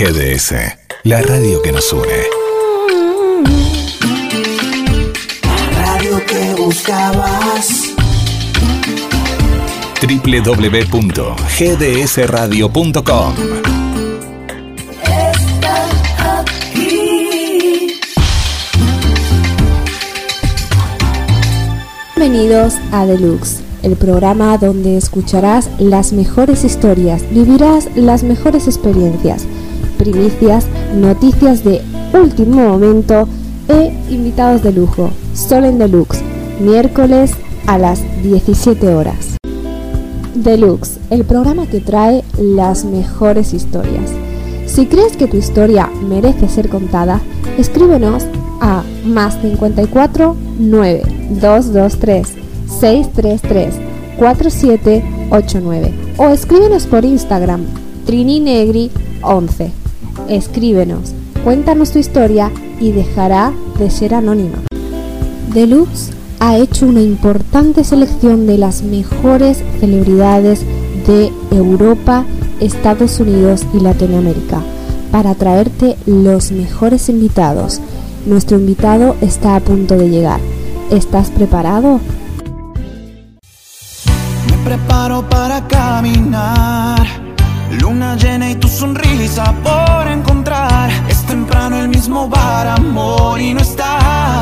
GDS, la radio que nos une. La radio que buscabas. www.gdsradio.com Bienvenidos a Deluxe, el programa donde escucharás las mejores historias, vivirás las mejores experiencias, primicias, noticias de último momento e invitados de lujo. Solo en Deluxe, miércoles a las 17 horas. Deluxe, el programa que trae las mejores historias. Si crees que tu historia merece ser contada, escríbenos a más 54 9 223 633 4789 o escríbenos por Instagram trininegri 11. Escríbenos, cuéntanos tu historia y dejará de ser anónima. Deluxe ha hecho una importante selección de las mejores celebridades de Europa, Estados Unidos y Latinoamérica para traerte los mejores invitados. Nuestro invitado está a punto de llegar. ¿Estás preparado? Me preparo para caminar. Luna llena y tu sonrisa por encontrar. Es temprano el mismo bar, amor, y no estás.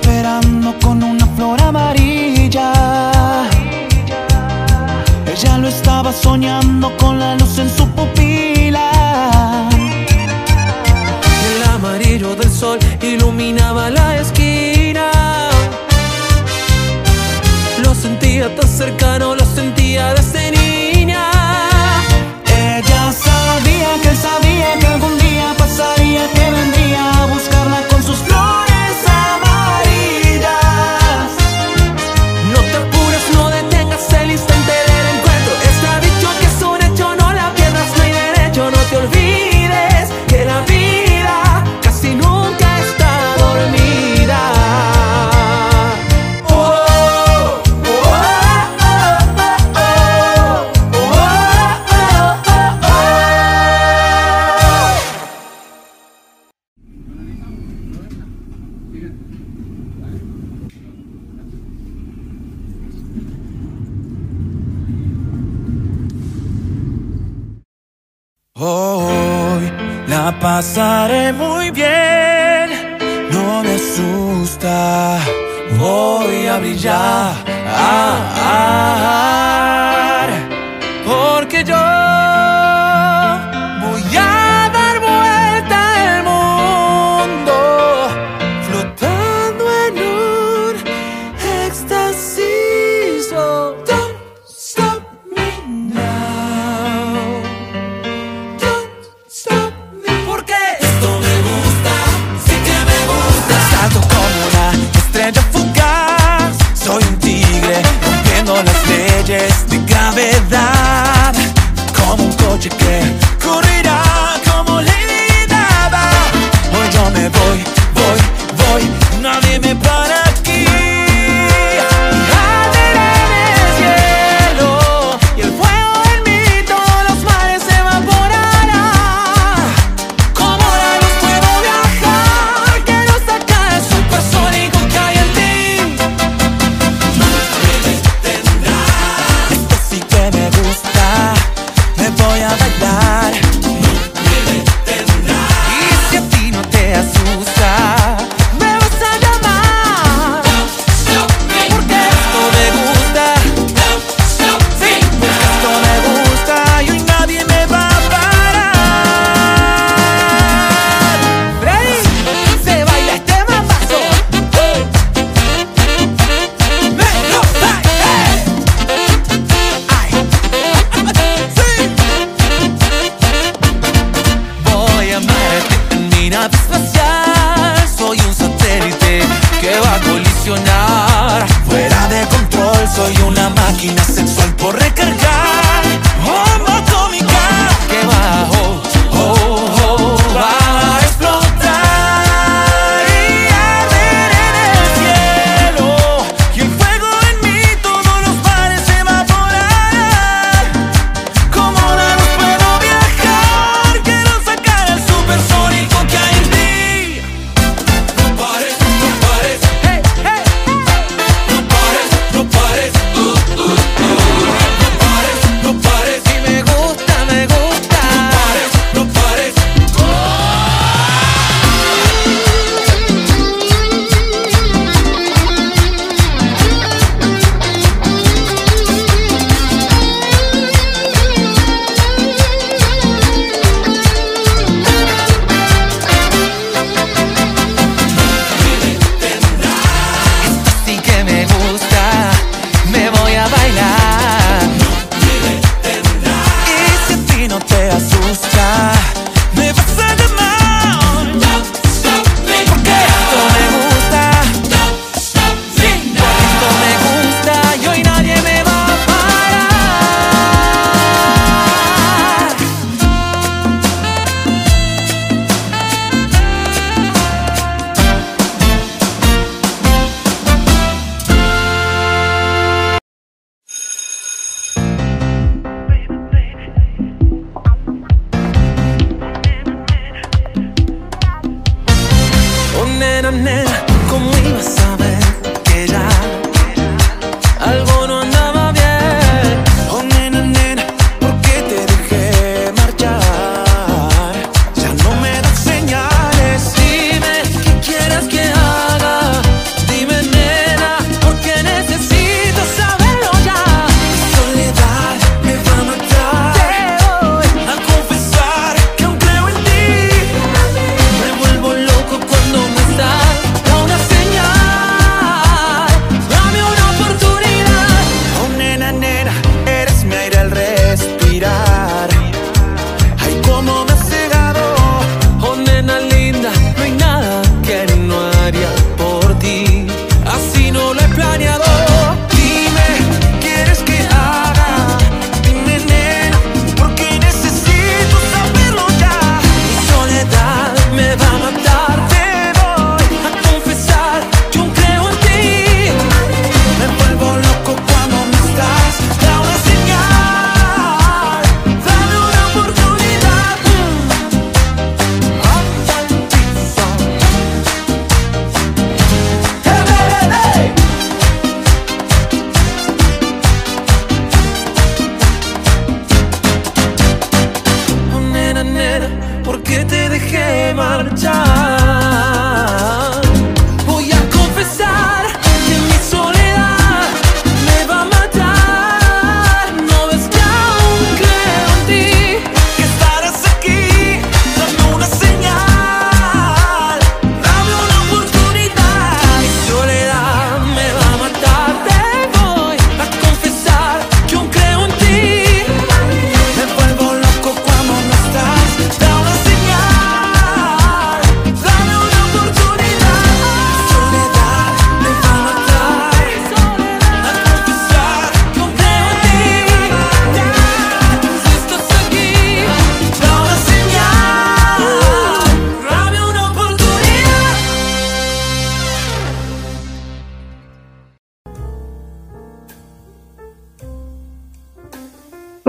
Esperando con una flor amarilla. Ella lo estaba soñando con la luz en su pupila. El amarillo del sol iluminaba la esquina. Lo sentía tan cercano, lo sentía desde pasaremos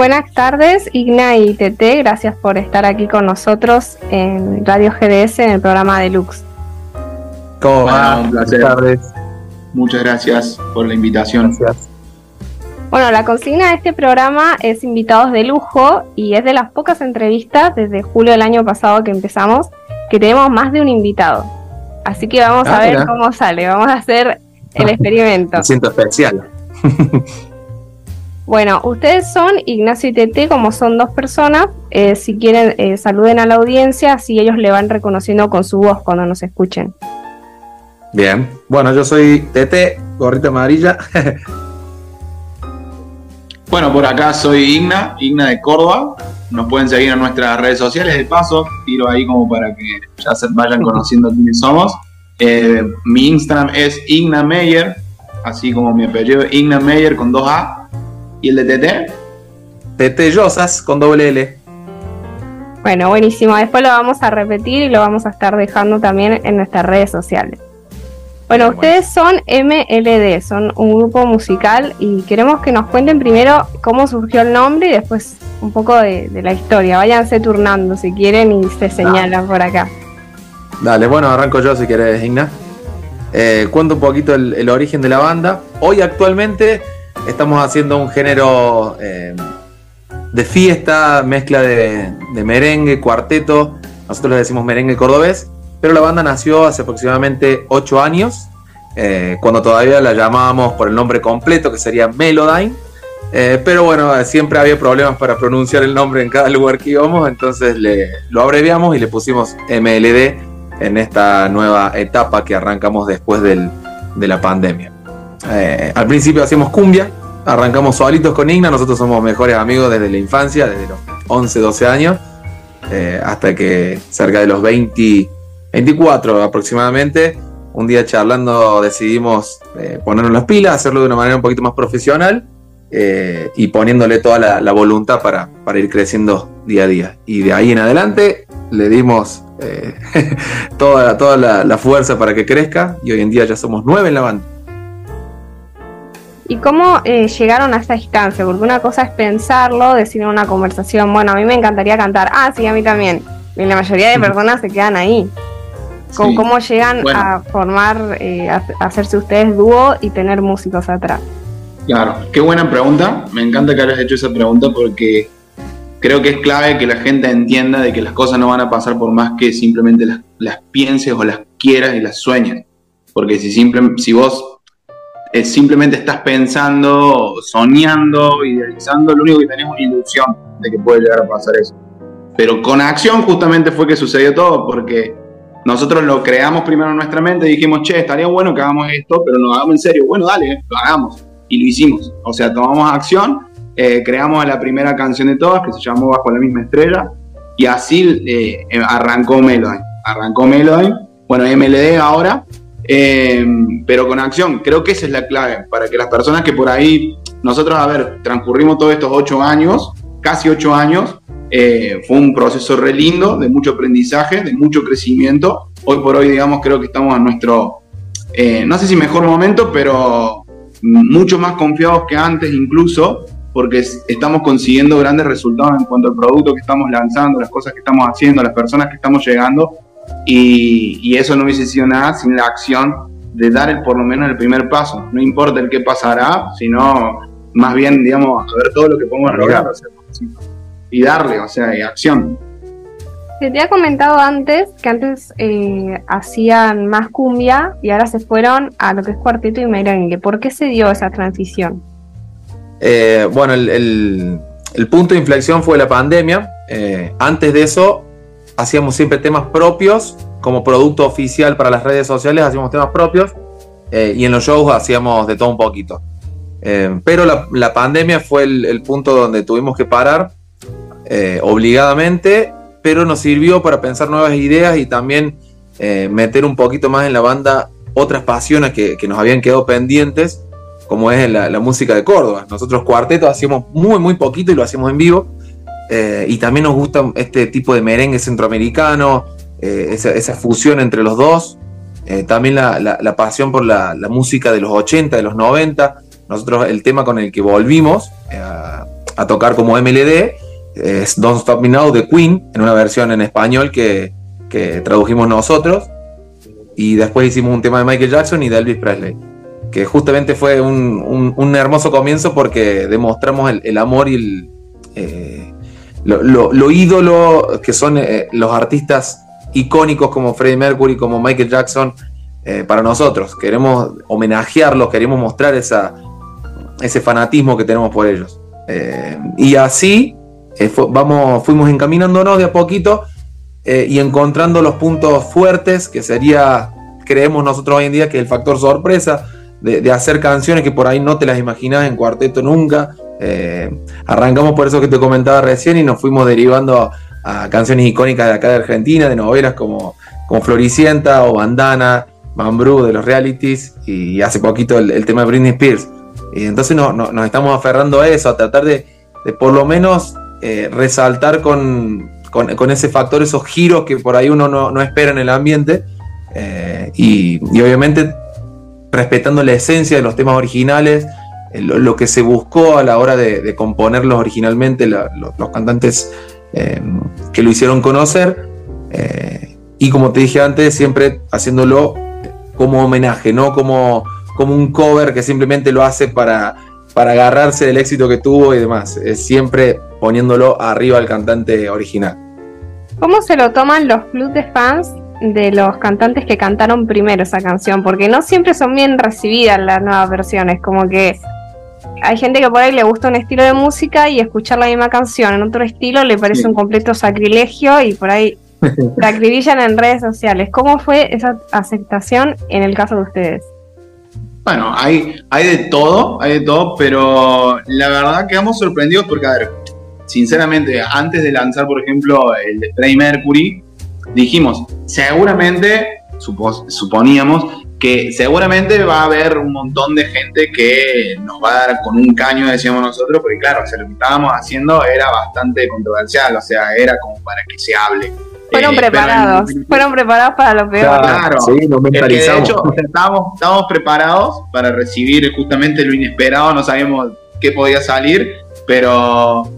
Buenas tardes, Igna y Tete. Gracias por estar aquí con nosotros en Radio GDS en el programa Deluxe. ¿Cómo va? Bueno, un placer. Buenas tardes. Muchas gracias por la invitación. Gracias. Bueno, la consigna de este programa es invitados de lujo y es de las pocas entrevistas desde julio del año pasado que empezamos que tenemos más de un invitado. Así que vamos Ah, a ver mira. cómo sale. Vamos a hacer el experimento. Me siento especial. Bueno, ustedes son Ignacio y Tete, como son dos personas. eh, si quieren, eh, saluden a la audiencia, así ellos le van reconociendo con su voz cuando nos escuchen. Bien. Bueno, yo soy Tete, gorrita amarilla. Bueno, por acá soy Igna, Igna de Córdoba. Nos pueden seguir en nuestras redes sociales. De paso, tiro ahí como para que ya se vayan conociendo quiénes somos. Eh, mi Instagram es Igna Meyer, así como mi apellido, Igna Meyer con dos A. ¿Y el de TT? Tete Yosas con doble L. Bueno, buenísimo. Después lo vamos a repetir y lo vamos a estar dejando también en nuestras redes sociales. Bueno, ustedes son MLD, son un grupo musical y queremos que nos cuenten primero cómo surgió el nombre y después un poco de, de la historia. Váyanse turnando si quieren y se señalan por acá. Dale, bueno, arranco yo si querés, Igna. Eh, cuento un poquito el, el origen de la banda. Hoy actualmente estamos haciendo un género eh, de fiesta, mezcla de, merengue, cuarteto. Nosotros le decimos merengue cordobés, pero la banda nació hace aproximadamente 8 años, eh, cuando todavía la llamábamos por el nombre completo, que sería Melodyne. Eh, pero bueno, siempre había problemas para pronunciar el nombre en cada lugar que íbamos, entonces le, lo abreviamos y le pusimos MLD en esta nueva etapa que arrancamos después del- de la pandemia. Al principio hacíamos cumbia, arrancamos solitos con Igna, nosotros somos mejores amigos desde la infancia, desde los 11, 12 años, eh, hasta que cerca de los 20, 24 aproximadamente, un día charlando decidimos eh, ponernos las pilas, hacerlo de una manera un poquito más profesional eh, y poniéndole toda la, voluntad para, para ir creciendo día a día. Y de ahí en adelante le dimos eh, toda, toda la, la fuerza para que crezca y hoy en día ya somos nueve en la banda. ¿Y cómo eh, llegaron a esta instancia? Porque una cosa es pensarlo, decir en una conversación, bueno, a mí me encantaría cantar, ah, sí, a mí también. Y la mayoría de personas se quedan ahí. ¿Cómo, Sí. cómo llegan Bueno. a formar, eh, a, a hacerse ustedes dúo y tener músicos atrás? Claro, qué buena pregunta. Me encanta que hayas hecho esa pregunta porque creo que es clave que la gente entienda de que las cosas no van a pasar por más que simplemente las, las pienses o las quieras y las sueñes. Porque si, simple, si vos eh, simplemente estás pensando, soñando, idealizando, lo único que tenés es una ilusión de que puede llegar a pasar eso. Pero con acción justamente fue que sucedió todo, porque nosotros lo creamos primero en nuestra mente y dijimos, che, estaría bueno que hagamos esto, pero lo hagamos en serio. Bueno, dale, lo hagamos. Y lo hicimos. O sea, tomamos acción, eh, creamos la primera canción de todas, que se llamó Bajo la misma estrella, y así eh, arrancó Melody. Arrancó Melody, bueno, MLD ahora, eh, pero con acción. Creo que esa es la clave, para que las personas que por ahí, nosotros, a ver, transcurrimos todos estos ocho años, casi ocho años, eh, fue un proceso re lindo, de mucho aprendizaje, de mucho crecimiento. Hoy por hoy, digamos, creo que estamos en nuestro, eh, no sé si mejor momento, pero mucho más confiados que antes incluso, porque es- estamos consiguiendo grandes resultados en cuanto al producto que estamos lanzando, las cosas que estamos haciendo, las personas que estamos llegando, y, y eso no hubiese sido nada sin la acción de dar el, por lo menos el primer paso. No importa el qué pasará, sino más bien, digamos, a ver todo lo que podemos lograr. o sea, y darle, o sea, y acción. Se te ha comentado antes que antes eh, hacían más cumbia y ahora se fueron a lo que es cuarteto y merengue. ¿Por qué se dio esa transición? Eh, bueno, el, el- el punto de inflexión fue la pandemia. Eh, antes de eso, hacíamos siempre temas propios, como producto oficial para las redes sociales, hacíamos temas propios, eh, y en los shows hacíamos de todo un poquito. Eh, pero la, la pandemia fue el, el punto donde tuvimos que parar eh, obligadamente, pero nos sirvió para pensar nuevas ideas y también eh, meter un poquito más en la banda otras pasiones que, que nos habían quedado pendientes como es la, la música de Córdoba. Nosotros cuarteto hacíamos muy, muy poquito y lo hacíamos en vivo. Eh, y también nos gusta este tipo de merengue centroamericano, eh, esa, esa fusión entre los dos. Eh, también la, la- la pasión por la, la música de los 80, de los 90. Nosotros el tema con el que volvimos eh, a, a tocar como MLD, es Don't Stop Me Now de Queen, en una versión en español que, que tradujimos nosotros. Y después hicimos un tema de Michael Jackson y de Elvis Presley. Que justamente fue un, un- un hermoso comienzo porque demostramos el, el amor y el, eh, lo, lo- lo ídolo que son eh, los artistas icónicos como Freddie Mercury, como Michael Jackson, eh, para nosotros. Queremos homenajearlos, queremos mostrar ese fanatismo que tenemos por ellos. Eh, y así vamos, fuimos encaminándonos de a poquito y encontrando los puntos fuertes, que sería, creemos nosotros hoy en día, que el factor sorpresa, de, de hacer canciones que por ahí no te las imaginas en cuarteto nunca. Eh, arrancamos por eso que te comentaba recién y nos fuimos derivando a, canciones icónicas de acá de Argentina, de novelas como, como Floricienta o Bandana, Mambrú de los realities y hace poquito el, tema de Britney Spears. Y entonces no- no- nos estamos aferrando a eso, a tratar de, por lo menos eh, resaltar con, con- ese factor, esos giros que por ahí uno no, espera en el ambiente. eh, y, obviamente respetando la esencia de los temas originales, lo, lo que se buscó a la hora de, componerlos originalmente, los cantantes eh, que lo hicieron conocer. eh, y como te dije antes, siempre haciéndolo como homenaje, no como, como un cover que simplemente lo hace para, para agarrarse del éxito que tuvo y demás. Siempre poniéndolo arriba al cantante original. ¿Cómo se lo toman los clubes de fans de los cantantes que cantaron primero esa canción? Porque no siempre son bien recibidas las nuevas versiones, como que hay gente que por ahí le gusta un estilo de música y escuchar la misma canción en otro estilo le parece Sí. un completo sacrilegio y por ahí la acribillan en redes sociales. ¿Cómo fue esa aceptación en el caso de ustedes? Bueno, hay, hay de todo, hay de todo, pero la verdad quedamos sorprendidos porque, a ver, sinceramente, antes de lanzar, por ejemplo, el Freddie Mercury, dijimos, seguramente, supo- suponíamos que seguramente va a haber un montón de gente que nos va a dar con un caño, decíamos nosotros, porque claro, o sea, lo que estábamos haciendo era bastante controversial, o sea, era como para que se hable. Fueron Eh, en preparados, fueron preparados para lo peor. Claro. Sí, nos es que de mentalizamos. hecho, estábamos, estábamos preparados para recibir justamente lo inesperado, no sabíamos qué podía salir, pero,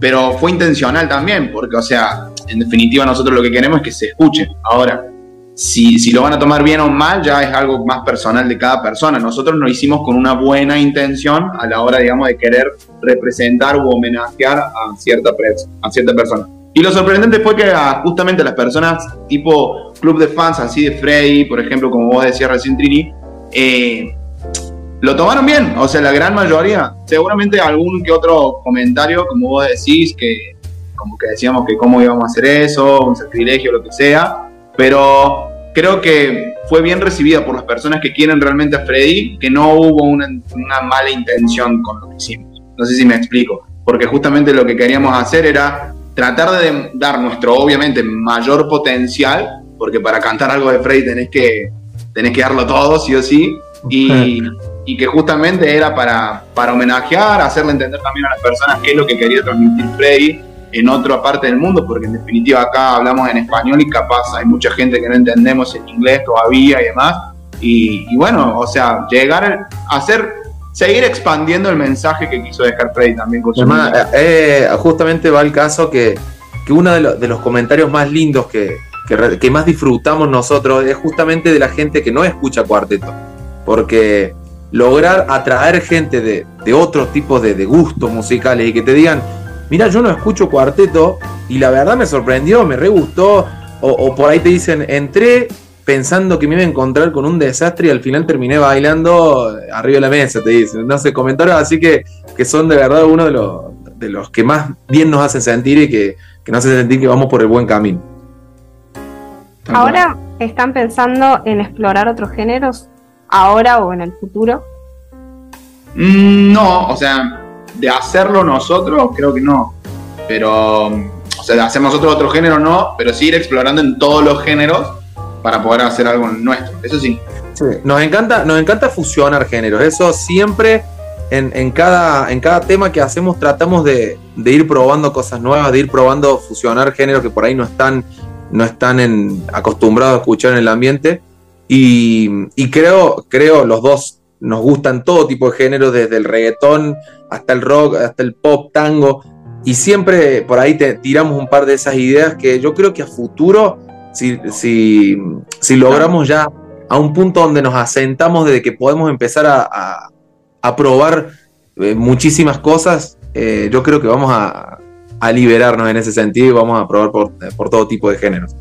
pero fue intencional también, porque, o sea, en definitiva nosotros lo que queremos es que se escuche. Ahora, si, si lo van a tomar bien o mal, ya es algo más personal de cada persona. Nosotros lo hicimos con una buena intención a la hora, digamos, de querer representar u homenajear a cierta, a cierta persona. Y lo sorprendente fue que a, justamente las personas tipo club de fans, así de Freddy, por ejemplo, como vos decías recién, Trini, eh, lo tomaron bien. O sea, la gran mayoría. Seguramente algún que otro comentario, como vos decís, que como que decíamos que cómo íbamos a hacer eso, un sacrilegio, lo que sea. Pero creo que fue bien recibida por las personas que quieren realmente a Freddy, que no hubo una, una mala intención con lo que hicimos. No sé si me explico. Porque justamente lo que queríamos hacer era tratar de dar nuestro, obviamente, mayor potencial, porque para cantar algo de Freddy tenés que, tenés que darlo todo, sí o sí, y, y que justamente era para, para homenajear, hacerle entender también a las personas qué es lo que quería transmitir Freddy en otra parte del mundo, porque en definitiva acá hablamos en español y capaz hay mucha gente que no entendemos en inglés todavía y demás, y, y bueno, o sea, llegar a hacer, seguir expandiendo el mensaje que quiso dejar Freddy también con su Además, eh, eh, justamente va el caso que, que uno de, lo- de los comentarios más lindos que, que, que más disfrutamos nosotros es justamente de la gente que no escucha cuarteto. Porque lograr atraer gente de, de otros tipos de, de gustos musicales y que te digan, mira, yo no escucho cuarteto y la verdad me sorprendió, me re gustó. O, o por ahí te dicen, entré pensando que me iba a encontrar con un desastre y al final terminé bailando arriba de la mesa, te dicen. No sé, comentarios así que, que son de verdad uno de los, de los que más bien nos hacen sentir y que, que nos hacen sentir que vamos por el buen camino. ¿Ahora están pensando en explorar otros géneros? ¿Ahora o en el futuro? Mm, No, o sea, de hacerlo nosotros, creo que no. Pero, o sea, de hacer nosotros otro género, no, pero sí ir explorando en todos los géneros para poder hacer algo nuestro. Eso sí. Nos encanta, nos encanta fusionar géneros. Eso siempre en, en cada, en cada tema que hacemos tratamos de, ir probando cosas nuevas, de ir probando fusionar géneros que por ahí no están, no están en- acostumbrados a escuchar en el ambiente. Y, y creo, creo los dos nos gustan todo tipo de géneros, desde el reggaetón hasta el rock, hasta el pop, tango, y siempre por ahí te tiramos un par de esas ideas que yo creo que a futuro, si, si, si logramos ya a un punto donde nos asentamos de que podemos empezar a, a- a probar eh, muchísimas cosas, eh, yo creo que vamos a, a liberarnos en ese sentido y vamos a probar por, por todo tipo de géneros.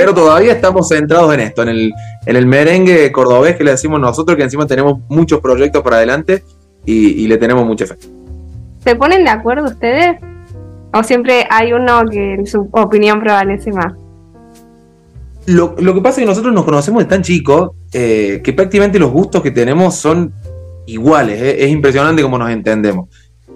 Pero todavía estamos centrados en esto, en el, en el merengue cordobés que le decimos nosotros, que encima tenemos muchos proyectos para adelante y, y le tenemos mucha fe. ¿Se ponen de acuerdo ustedes? ¿O siempre hay uno que en su opinión prevalece más? Lo, lo que pasa es que nosotros nos conocemos de tan chicos eh, que prácticamente los gustos que tenemos son iguales. eh. Es impresionante cómo nos entendemos.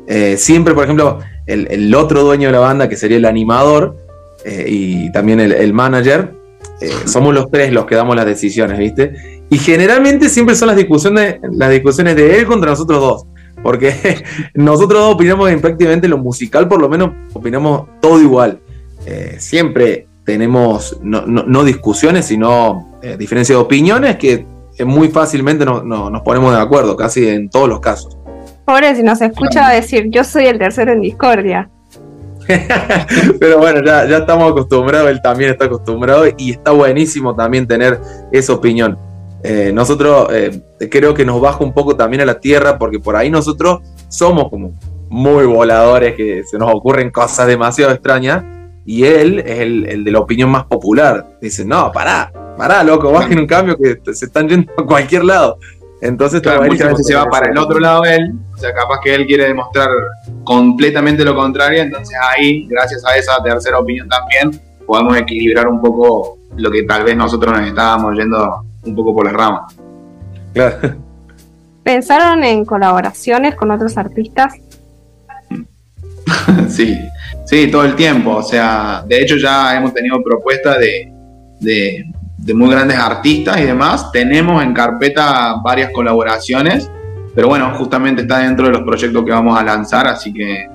Eh, siempre, por ejemplo, el, el otro dueño de la banda, que sería el animador eh, y también el, el manager, eh, somos los tres los que damos las decisiones, ¿viste? Y generalmente siempre son las discusiones, las discusiones de él contra nosotros dos. Porque nosotros dos opinamos en prácticamente lo musical, por lo menos opinamos todo igual. Eh, siempre tenemos no, no- no discusiones, sino eh, diferencias de opiniones que muy fácilmente no- no- nos ponemos de acuerdo, casi en todos los casos. Pobre, si nos escucha decir, yo soy el tercero en discordia. Pero bueno, ya, ya estamos acostumbrados, él también está acostumbrado y está buenísimo también tener esa opinión. Eh, nosotros eh, creo que nos baja un poco también a la tierra porque por ahí nosotros somos como muy voladores, que se nos ocurren cosas demasiado extrañas y él es el, el de la opinión más popular. Dice, no, pará, pará, loco, bajen un cambio que se están yendo a cualquier lado. Entonces, Claro, muchas veces se va para el otro lado él, o sea, capaz que él quiere demostrar completamente lo contrario, entonces ahí, gracias a esa tercera opinión también, podemos equilibrar un poco lo que tal vez nosotros nos estábamos yendo un poco por las ramas. Claro. ¿Pensaron en colaboraciones con otros artistas? sí, sí, todo el tiempo, o sea, de hecho ya hemos tenido propuestas de, de, de muy grandes artistas y demás, tenemos en carpeta varias colaboraciones, pero bueno, justamente está dentro de los proyectos que vamos a lanzar, así que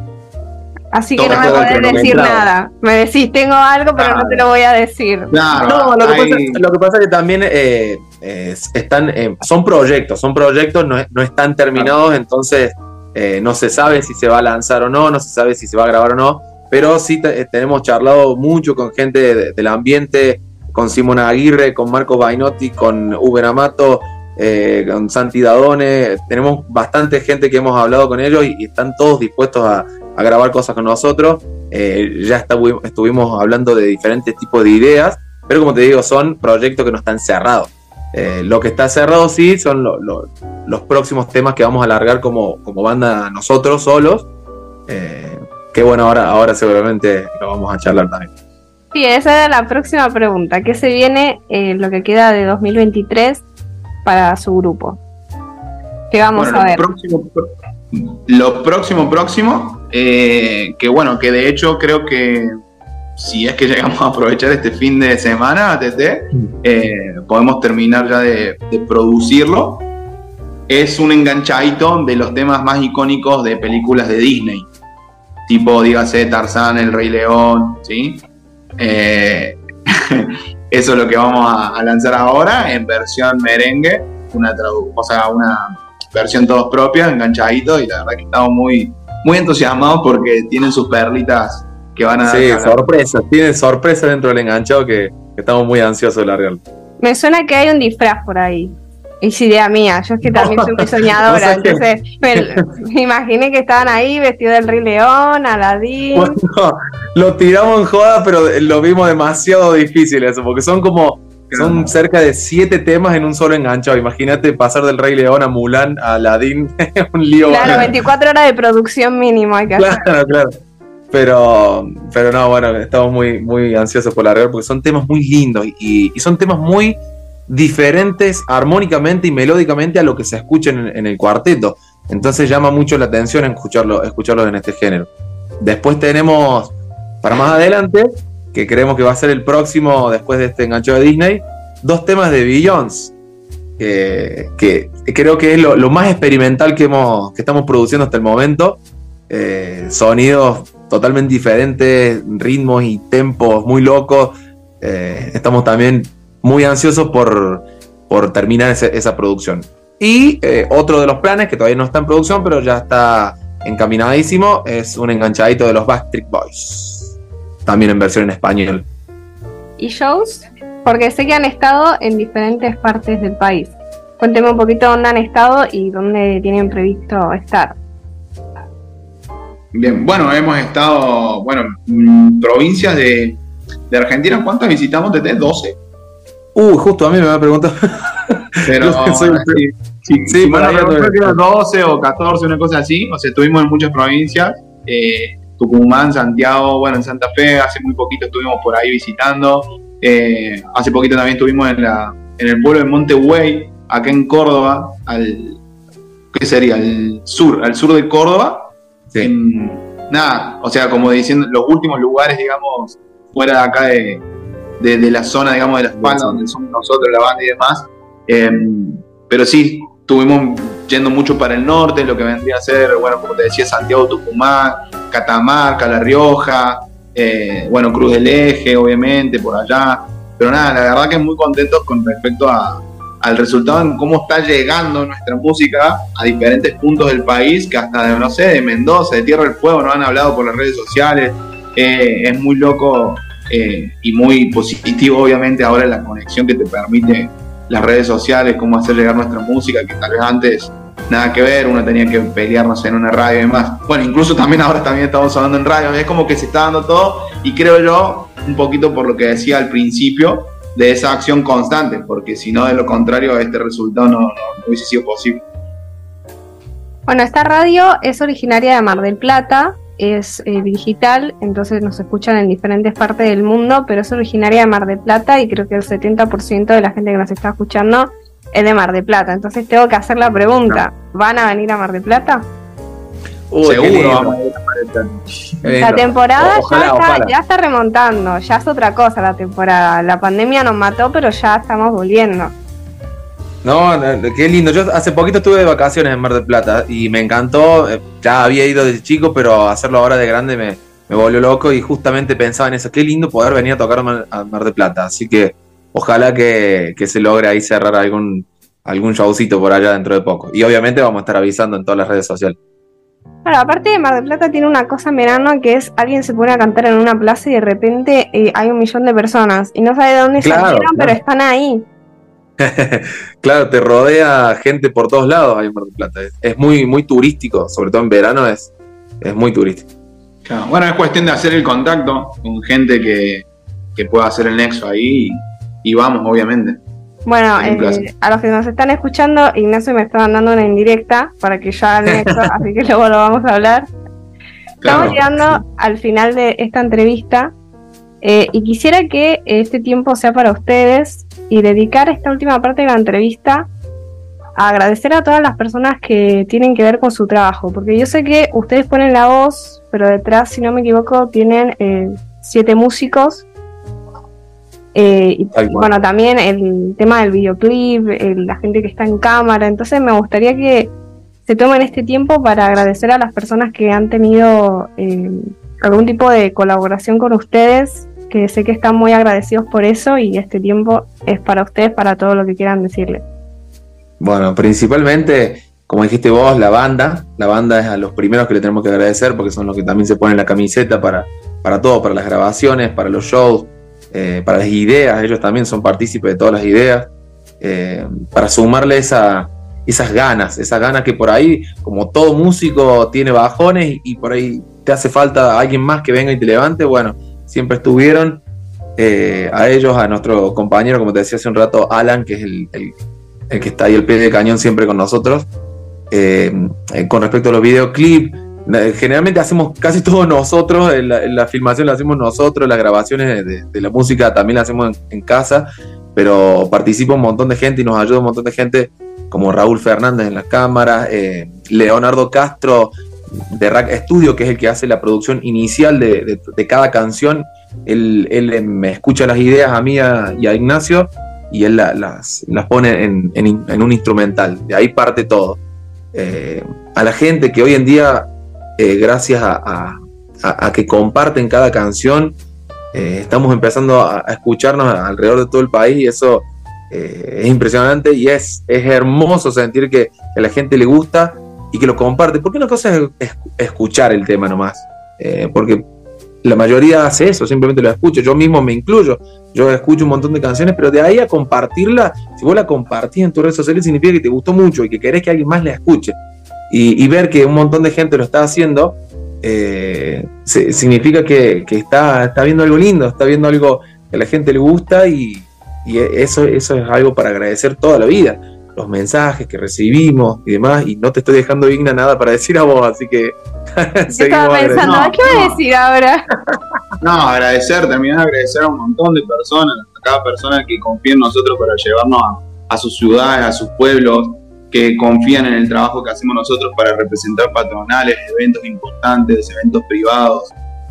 Así que no me podés decir nada. Me decís, tengo algo, pero no te lo voy a decir. Claro, No, lo que, pasa, lo que pasa es que también eh, es- están, eh, son proyectos, son proyectos, no, no están terminados, entonces eh, no se sabe si se va a lanzar o no, no se sabe si se va a grabar o no, pero sí te- tenemos charlado mucho con gente de- del ambiente, con Simona Aguirre, con Marco Bainotti, con Uber Amato, eh, con Santi Dadone, tenemos bastante gente que hemos hablado con ellos y, están todos dispuestos a, grabar cosas con nosotros. Eh, ya estu- estuvimos hablando de diferentes tipos de ideas, pero como te digo, son proyectos que no están cerrados. Eh, lo que está cerrado sí son lo- lo- los próximos temas que vamos a largar como, como banda nosotros solos. Que bueno, ahora, ahora seguramente lo vamos a charlar también. Sí, esa era la próxima pregunta. ¿Qué se viene eh, lo que queda de 2023 para su grupo? ¿Qué vamos Bueno, a lo ver? Próximo, lo próximo, próximo, eh, que bueno, que de hecho creo que si es que llegamos a aprovechar este fin de semana, TT, eh, podemos terminar ya de, de producirlo. Es un enganchadito de los temas más icónicos de películas de Disney. Tipo, dígase, Tarzán, El Rey León, ¿sí? Eh, eso es lo que vamos a, a lanzar ahora en versión merengue, una tradu- o sea, una versión todos propia, enganchadito, y la verdad que estamos muy, muy entusiasmados porque tienen sus perlitas que van a dar Sí, sorpresas, tienen sorpresas dentro del enganchado que, que estamos muy ansiosos de largarlo. Me suena que hay un disfraz por ahí. Es idea mía, yo es que también soy muy soñadora, entonces me, me imaginé que estaban ahí vestidos del Rey León, Aladín. Bueno, lo tiramos en joda, pero lo vimos demasiado difícil eso, porque son como, son cerca de siete temas en un solo enganchado. Imagínate pasar del Rey León a Mulan a Aladdin, un lío. Claro, 24 horas de producción mínimo hay que hacer. Claro, claro. Pero, pero no, bueno, estamos muy, muy ansiosos por largar porque son temas muy lindos y, y son temas muy diferentes armónicamente y melódicamente a lo que se escucha en, el cuarteto. Entonces llama mucho la atención en escucharlo, escucharlos en este género. Después tenemos, para más adelante, que creemos que va a ser el próximo después de este engancho de Disney, dos temas de Beyoncé, que, creo que es lo, lo más experimental que, hemos, que estamos produciendo hasta el momento. Eh, sonidos totalmente diferentes, ritmos y tempos muy locos. Eh, estamos también muy ansiosos por, por terminar ese- esa producción. Y eh, otro de los planes, que todavía no está en producción, pero ya está encaminadísimo, es un enganchadito de los Backstreet Boys. También en versión en español. ¿Y shows? Porque sé que han estado en diferentes partes del país. Cuénteme un poquito dónde han estado y dónde tienen previsto estar. Bien, bueno, hemos estado, bueno, en provincias de, de Argentina, ¿cuántas visitamos desde 12? Uy, justo a mí me va a preguntar. Pero Yo soy- sí, sí, Sí, sí, para bueno, ver, creo que eran 12 o 14, una cosa así. O sea, estuvimos en muchas provincias. eh, Tucumán, Santiago, bueno, en Santa Fe, hace muy poquito estuvimos por ahí visitando. eh, hace poquito también estuvimos en, la, en el pueblo de Montehuey, acá en Córdoba, al, ¿qué sería? Al sur, al sur de Córdoba. Sí. En- nada, o sea, como diciendo, los últimos lugares, digamos, fuera de acá de, de, de la zona, digamos, de la espalda, donde somos nosotros, la banda y demás. Eh, pero sí, estuvimos yendo mucho para el norte, lo que vendría a ser, bueno, como te decía, Santiago, Tucumán, Catamarca, La Rioja, eh, bueno, Cruz del Eje, obviamente, por allá. Pero nada, la verdad que muy contentos con respecto a, al resultado en cómo está llegando nuestra música a diferentes puntos del país, que hasta, de, no sé, de Mendoza, de Tierra del Fuego, nos han hablado por las redes sociales. Eh, es muy loco eh, y muy positivo, obviamente, ahora la conexión que te permite las redes sociales, cómo hacer llegar nuestra música, que tal vez antes nada que ver, uno tenía que pelearnos en una radio y demás. Bueno, incluso también ahora también estamos hablando en radio, es como que se está dando todo y creo yo, un poquito por lo que decía al principio, de esa acción constante, porque si no, de lo contrario, este resultado no, hubiese sido posible. Bueno, esta radio es originaria de Mar del Plata, es eh, digital, entonces nos escuchan en diferentes partes del mundo, pero es originaria de Mar del Plata y creo que el 70% de la gente que nos está escuchando es de Mar del Plata. Entonces tengo que hacer la pregunta, ¿van a venir a Mar del Plata? Uy, Seguro lindo, vamos a ir a qué La temporada O- ojalá, ya, está, ya está remontando, ya es otra cosa la temporada. La pandemia nos mató, pero ya estamos volviendo. No, no, qué lindo. Yo hace poquito estuve de vacaciones en Mar del Plata y me encantó. Eh, Ya había ido desde chico, pero hacerlo ahora de grande me, me volvió loco y justamente pensaba en eso. Qué lindo poder venir a tocar a Mar, del Plata. Así que ojalá que, que se logre ahí cerrar algún, algún showcito por allá dentro de poco. Y obviamente vamos a estar avisando en todas las redes sociales. Claro, aparte de Mar del Plata tiene una cosa en verano que es alguien se pone a cantar en una plaza y de repente eh, hay un millón de personas y no sabe de dónde Claro, salieron, pero están ahí. claro, te rodea gente por todos lados ahí en Mar del Plata. Es, es muy, muy turístico, sobre todo en verano es, es muy turístico. Claro, Bueno, es cuestión de hacer el contacto con gente que, que pueda hacer el nexo ahí y, y vamos, obviamente. Bueno, eh, a los que nos están escuchando, Ignacio me está dando una indirecta para que yo haga el nexo, así que luego lo vamos a hablar. Estamos llegando al final de esta entrevista eh, y quisiera que este tiempo sea para ustedes y dedicar esta última parte de la entrevista a agradecer a todas las personas que tienen que ver con su trabajo, porque yo sé que ustedes ponen la voz, pero detrás, si no me equivoco, tienen eh, siete músicos. Eh, y bueno, también el tema del videoclip, el- la gente que está en cámara, entonces me gustaría que se tomen este tiempo para agradecer a las personas que han tenido eh, algún tipo de colaboración con ustedes, que sé que están muy agradecidos por eso y este tiempo es para ustedes, para todo lo que quieran decirle. Bueno, principalmente, como dijiste vos, la banda. La banda es a los primeros que le tenemos que agradecer porque son los que también se ponen la camiseta para, para todo, para las grabaciones, para los shows, eh, para las ideas. Ellos también son partícipes de todas las ideas. eh, para sumarle esa, esas ganas, esas ganas que por ahí, como todo músico tiene bajones y, y por ahí te hace falta alguien más que venga y te levante, bueno, siempre estuvieron. eh, a ellos, a nuestro compañero, como te decía hace un rato, Alan, que es el, el- el que está ahí al pie del cañón siempre con nosotros. Eh, eh, con respecto a los videoclips, generalmente hacemos casi todo nosotros, la, filmación la hacemos nosotros, las grabaciones de, de la música también la hacemos en, casa, pero participa un montón de gente y nos ayuda un montón de gente, como Raúl Fernández en las cámaras, Leonardo Castro de Rack Studio, que es el que hace la producción inicial de, de- de cada canción. Él, él, eh, me escucha las ideas a mí a- y a Ignacio y él la- las, las pone en, en- un instrumental. De ahí parte todo. Eh, a la gente que hoy en día, eh, gracias a, a- que comparten cada canción, estamos empezando a, escucharnos alrededor de todo el país y eso es impresionante y es, es hermoso sentir que, que a la gente le gusta y que lo comparte. Porque una cosa es, es escuchar el tema nomás, eh, porque la mayoría hace eso, simplemente lo escucho. Yo mismo me incluyo. Yo escucho un montón de canciones, pero de ahí a compartirla, si vos la compartís en tus redes sociales, significa que te gustó mucho y que querés que alguien más la escuche. Y, ver que un montón de gente lo está haciendo, eh, significa que, que está, está viendo algo lindo, está viendo algo que a la gente le gusta y, y eso, eso es algo para agradecer toda la vida. Los mensajes que recibimos y demás, y no te estoy dejando digna nada para decir a vos, así que Yo estaba pensando, No, ¿qué voy a no. decir ahora? No, agradecer, terminar de agradecer a un montón de personas, a cada persona que confía en nosotros para llevarnos a, a sus ciudades, a sus pueblos, que confían en el trabajo que hacemos nosotros para representar patronales, eventos importantes, eventos privados,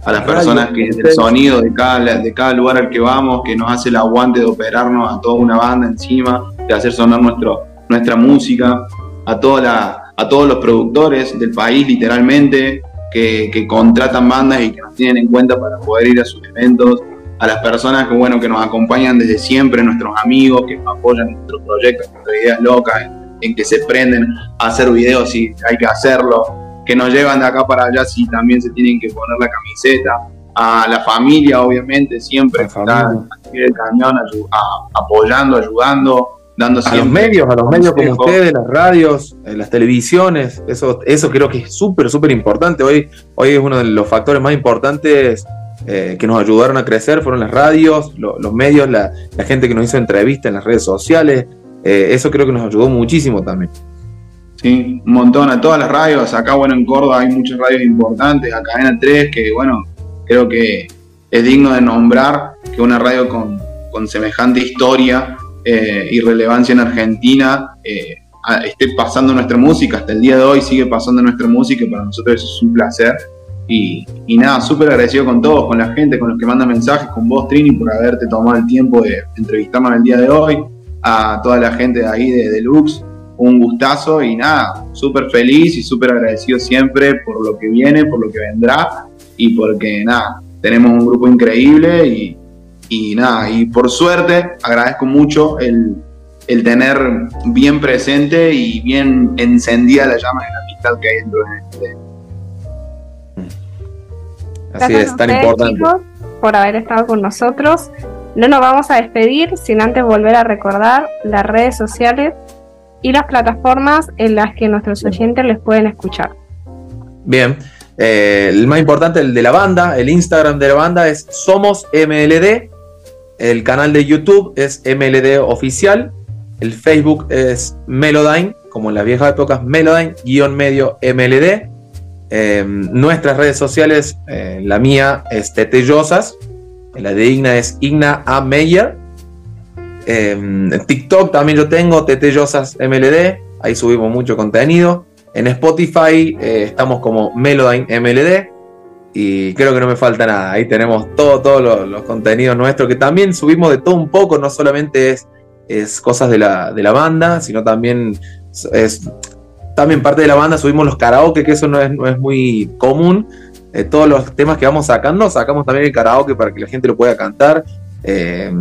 a las personas que del ustedes. sonido de cada, de cada lugar al que vamos, que nos hace el aguante de operarnos a toda una banda encima, de hacer sonar nuestro, nuestra música, a, toda la, a todos los productores del país literalmente, que, que contratan bandas y que nos tienen en cuenta para poder ir a sus eventos, a las personas que, bueno, que nos acompañan desde siempre, nuestros amigos, que apoyan nuestros proyectos, nuestras ideas locas, en, en que se prenden a hacer videos si hay que hacerlo, que nos llevan de acá para allá si también se tienen que poner la camiseta, a la familia, obviamente, siempre La está al pie del cañón, ayu- a- apoyando, ayudando, dando a los medios, a los medios como ustedes, las radios, eh, las televisiones, eso, eso creo que es súper, súper importante. Hoy, hoy es uno de los factores más importantes eh, que nos ayudaron a crecer, fueron las radios, lo- los medios, la, la gente que nos hizo entrevistas en las redes sociales. Eh, eso creo que nos ayudó muchísimo también. Sí, un montón a todas las radios. Acá, bueno, en Córdoba hay muchas radios importantes. A Cadena 3, que, bueno, creo que es digno de nombrar que una radio con, con semejante historia eh, y relevancia en Argentina eh, esté pasando nuestra música. Hasta el día de hoy sigue pasando nuestra música y para nosotros eso es un placer. Y, y nada, súper agradecido con todos, con la gente, con los que mandan mensajes, con vos, Trini, por haberte tomado el tiempo de entrevistarnos el día de hoy. A toda la gente de ahí de Deluxe, un gustazo y nada, súper feliz y súper agradecido siempre por lo que viene, por lo que vendrá y porque nada, tenemos un grupo increíble y, y nada, y por suerte agradezco mucho el, el tener bien presente y bien encendida la llama de la amistad que hay dentro de este. Así Gracias es, a tan ustedes, importante. chicos, por haber estado con nosotros. No nos vamos a despedir sin antes volver a recordar las redes sociales y las plataformas en las que nuestros oyentes les pueden escuchar. Bien. Eh, el más importante, el de la banda, el Instagram de la banda es Somos MLD. El canal de YouTube es MLD Oficial. El Facebook es Melodyne, como en las viejas épocas, Melodyne, guion medio MLD. Eh, nuestras redes sociales, eh, la mía es Tetellosas. La de Igna es Igna A. Meyer. En TikTok también yo tengo Tetellosas MLD. Ahí subimos mucho contenido. En Spotify eh, estamos como Melodyne MLD. Y creo que no me falta nada. Ahí tenemos todo, todos los, contenidos nuestros. Que también subimos de todo un poco. No solamente es, es cosas de la, de la banda, sino también es también parte de la banda. Subimos los karaoke, que eso no es, no es muy común. Eh, todos los temas que vamos sacando, sacamos también el karaoke para que la gente lo pueda cantar. Eh,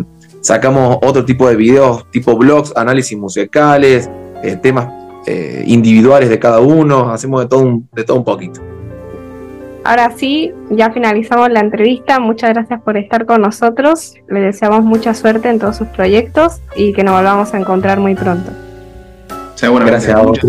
sacamos otro tipo de videos, tipo blogs, análisis musicales, eh, temas individuales de cada uno, hacemos de todo un, de todo un poquito. Ahora sí, ya finalizamos la entrevista. Muchas gracias por estar con nosotros. Les deseamos mucha suerte en todos sus proyectos y que nos volvamos a encontrar muy pronto. Seguramente. Gracias a vos,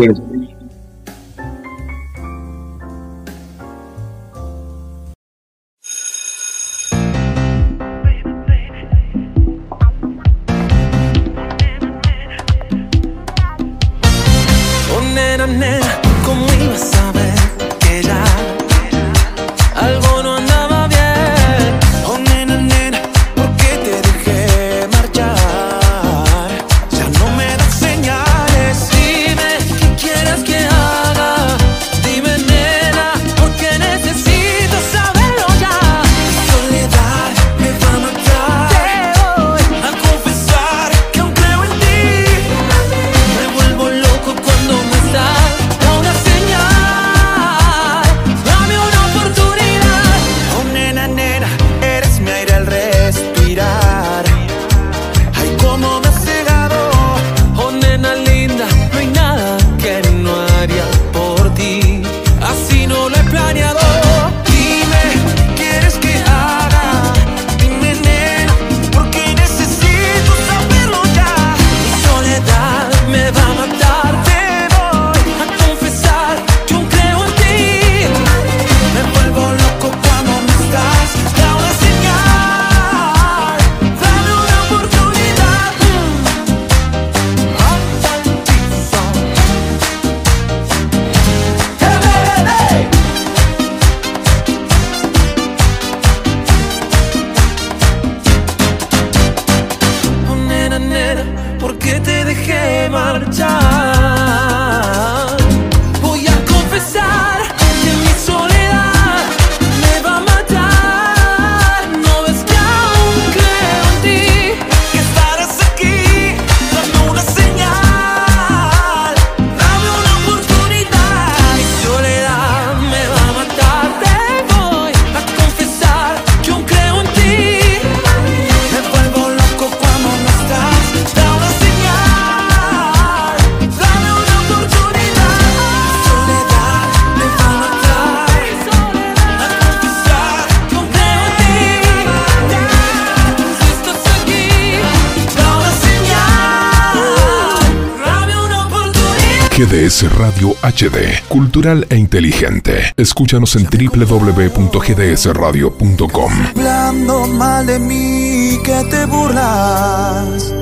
GDS Radio HD, cultural e inteligente. Escúchanos en www.gdsradio.com. Hablando mal de mí que te burlas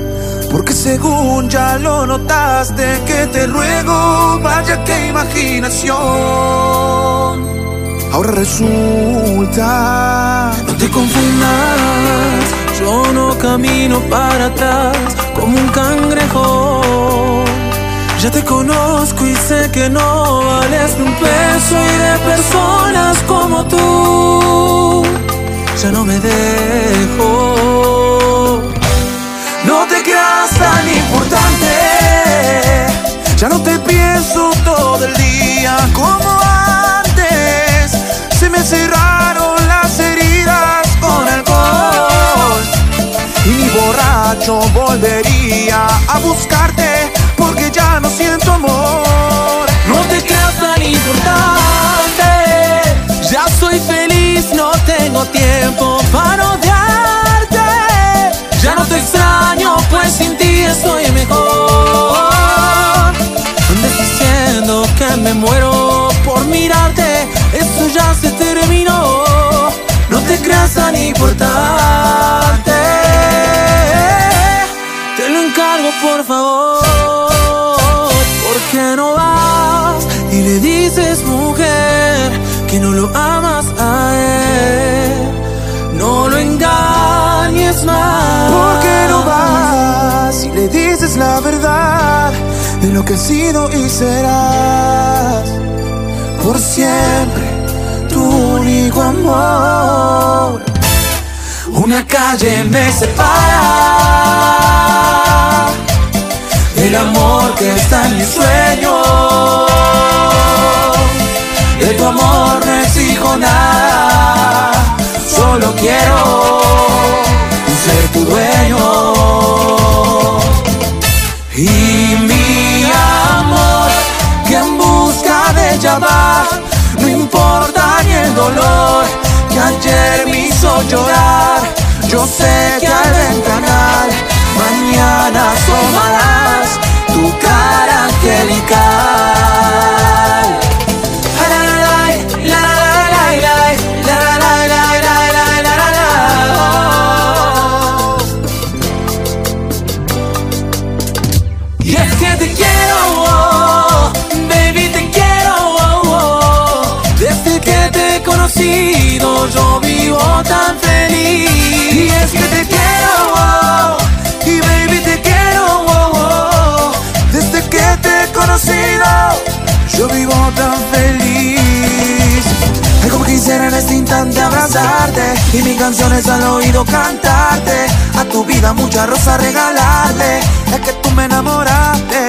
Porque según ya lo notaste que te ruego Vaya que imaginación Ahora resulta No te confundas, yo no camino para atrás como un cangrejo. Ya te conozco y sé que no vales ni un peso y de personas como tú. Ya no me dejo. No te creas tan importante Ya no te pienso todo el día como antes Se me cerraron las heridas con alcohol Y ni borracho volvería a buscarte tengo tiempo para odiarte. Ya no te extraño, pues sin ti estoy mejor. Andes diciendo que me muero por mirarte, eso ya se terminó. No te creas tan importante. Te lo encargo, por favor. Que has sido y serás por siempre tu único amor? Una calle me separa del amor que está en mi sueño. De tu amor no exijo nada, solo quiero ser tu dueño. Y mi ella va, no importa ni el dolor que ayer me hizo llorar. Yo sé que al ventanar mañana asomarás tu cara angelical. Yo vivo tan feliz. Ay, como quisiera en este instante abrazarte y mis canciones al oído cantarte, a tu vida mucha rosa regalarle, es que tú me enamoraste.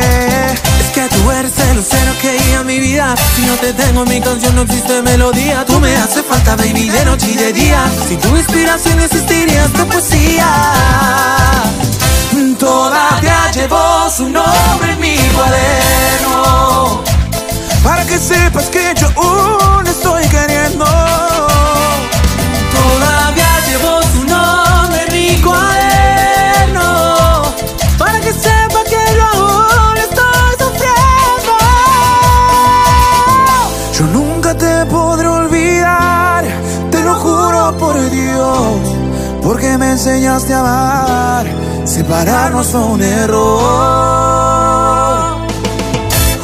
Es que tú eres el lucero que guía mi vida. Si no te tengo en mi canción, no existe melodía. Tú me hace falta, baby, de noche y de día. Sin tu inspiración existiría esta poesía. Todavía llevo su nombre en mi cuaderno Para que sepas que yo aún estoy queriendo Todavía llevo su nombre en mi cuaderno. Para que sepa que yo aún estoy sufriendo. Yo nunca te podré olvidar Te lo juro por Dios Porque me enseñaste a amar Separarnos fue un error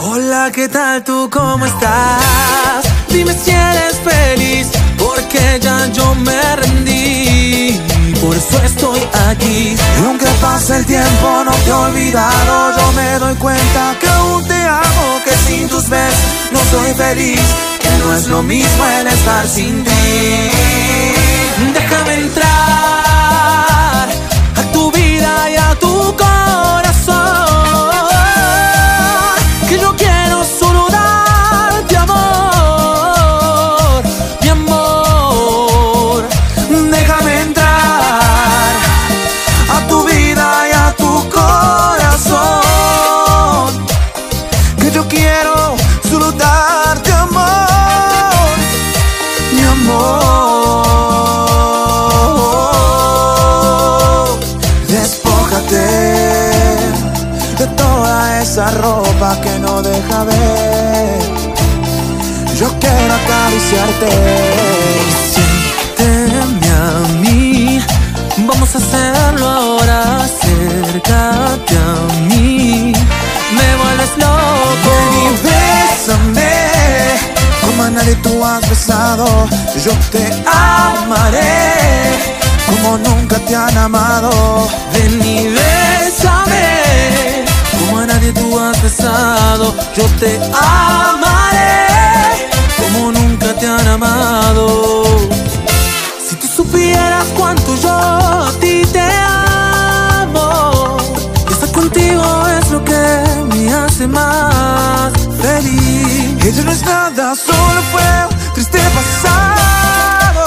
Hola, ¿qué tal tú? ¿Cómo estás? Dime si eres feliz, porque ya yo me rendí. Por eso estoy aquí. Y aunque pase el tiempo no te he olvidado, yo me doy cuenta que aún te amo, que sin tus besos no soy feliz, que no es lo mismo el estar sin ti. Esa ropa que no deja ver. Yo quiero acariciarte. Siénteme a mí, vamos a hacerlo ahora. Acércate a mí, me vuelves loco. Ven y bésame como a nadie tú has besado. Yo te amaré como nunca te han amado. Ven y bésame, nadie tú has besado. Yo te amaré, como nunca te han amado. Si tú supieras cuánto yo a ti te amo, estar contigo es lo que me hace más feliz. Ella no es nada, solo fue un triste pasado.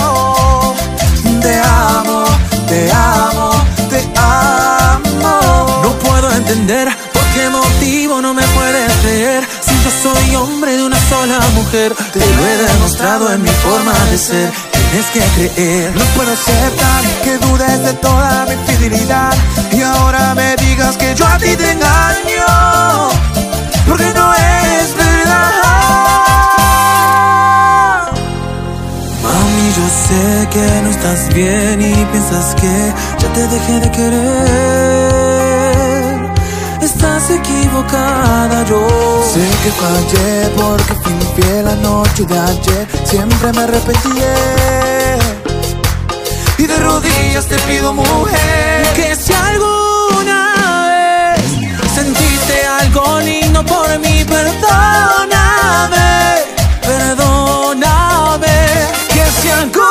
Te amo, te amo, te amo. No puedo entender mujer Te lo he demostrado en mi forma de ser. Tienes que creer No puedo aceptar que dudes de toda mi fidelidad. Y ahora me digas que yo a ti te engaño, porque no es verdad. Mami, yo sé que no estás bien y piensas que ya te dejé de querer Estás equivocada, yo Sé que fallé porque fui infiel la noche de ayer, siempre me arrepentiré. Y de rodillas te pido, mujer, Que si alguna vez sentiste algo lindo por mí, perdóname, perdóname. que si alguna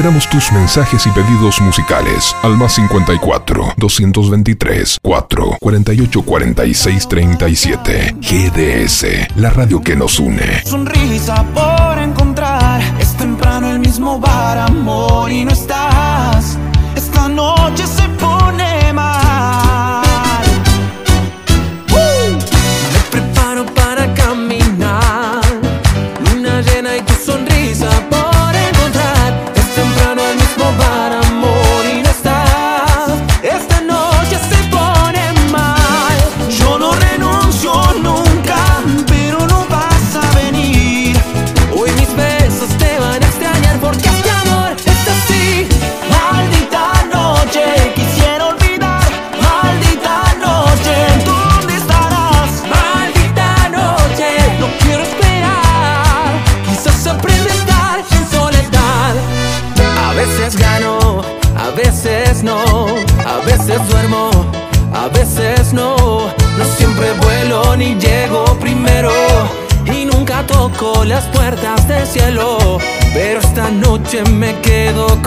Esperamos tus mensajes y pedidos musicales al más 54 223 4 48 46 37. GDS, la radio que nos une. sonrisa por encontrar. Es temprano el mismo bar, amor, y no estás.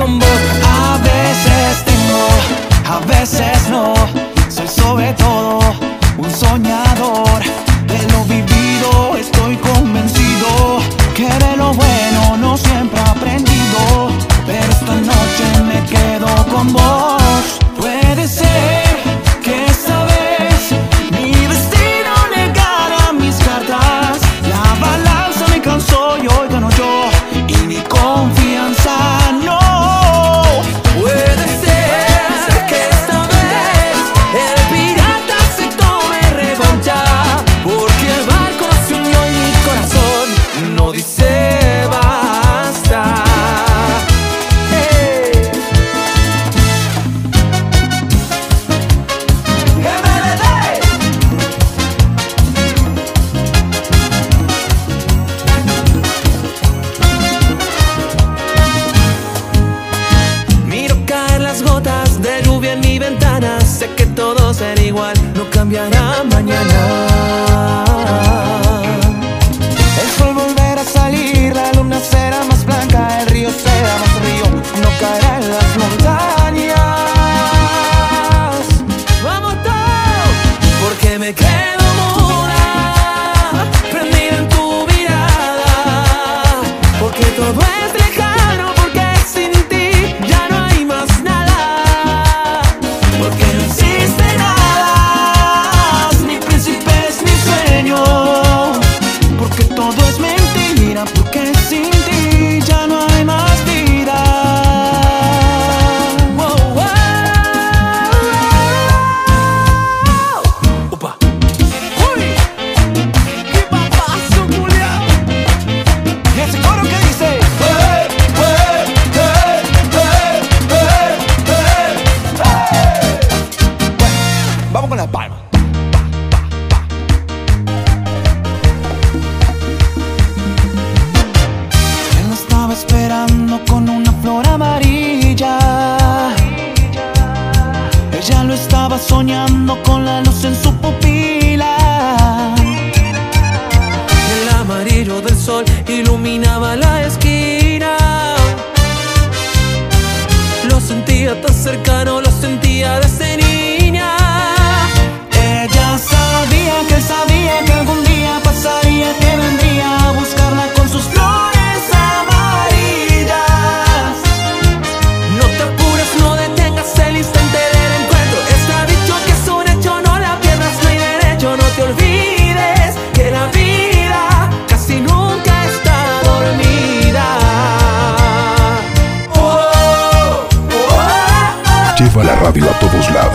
Con.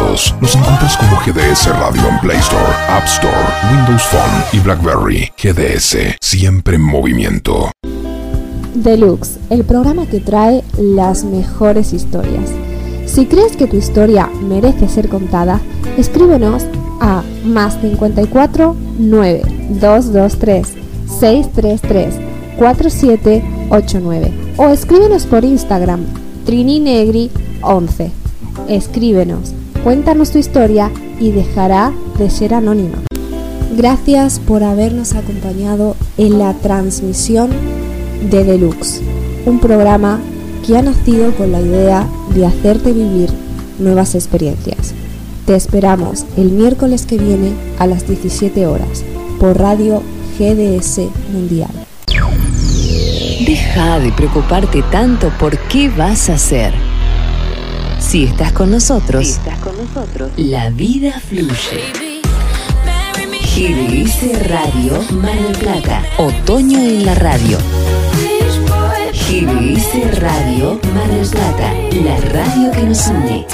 Nos encuentras como GDS Radio en Play Store, App Store, Windows Phone y BlackBerry. GDS, siempre en movimiento. Deluxe, el programa que trae las mejores historias. Si crees que tu historia merece ser contada, escríbenos a más 54 9 223 633 4789 o escríbenos por Instagram trininegri 11. Escríbenos, cuéntanos tu historia y dejará de ser anónima. Gracias por habernos acompañado en la transmisión de Deluxe, un programa que ha nacido con la idea de hacerte vivir nuevas experiencias. Te esperamos el miércoles que viene a las 17 horas por Radio GDS Mundial. Deja de preocuparte tanto por qué vas a hacer. Si estás con nosotros, la vida fluye. GDS Radio Mar del Plata. Otoño en la radio. GDS Radio Mar del Plata. La radio que nos une.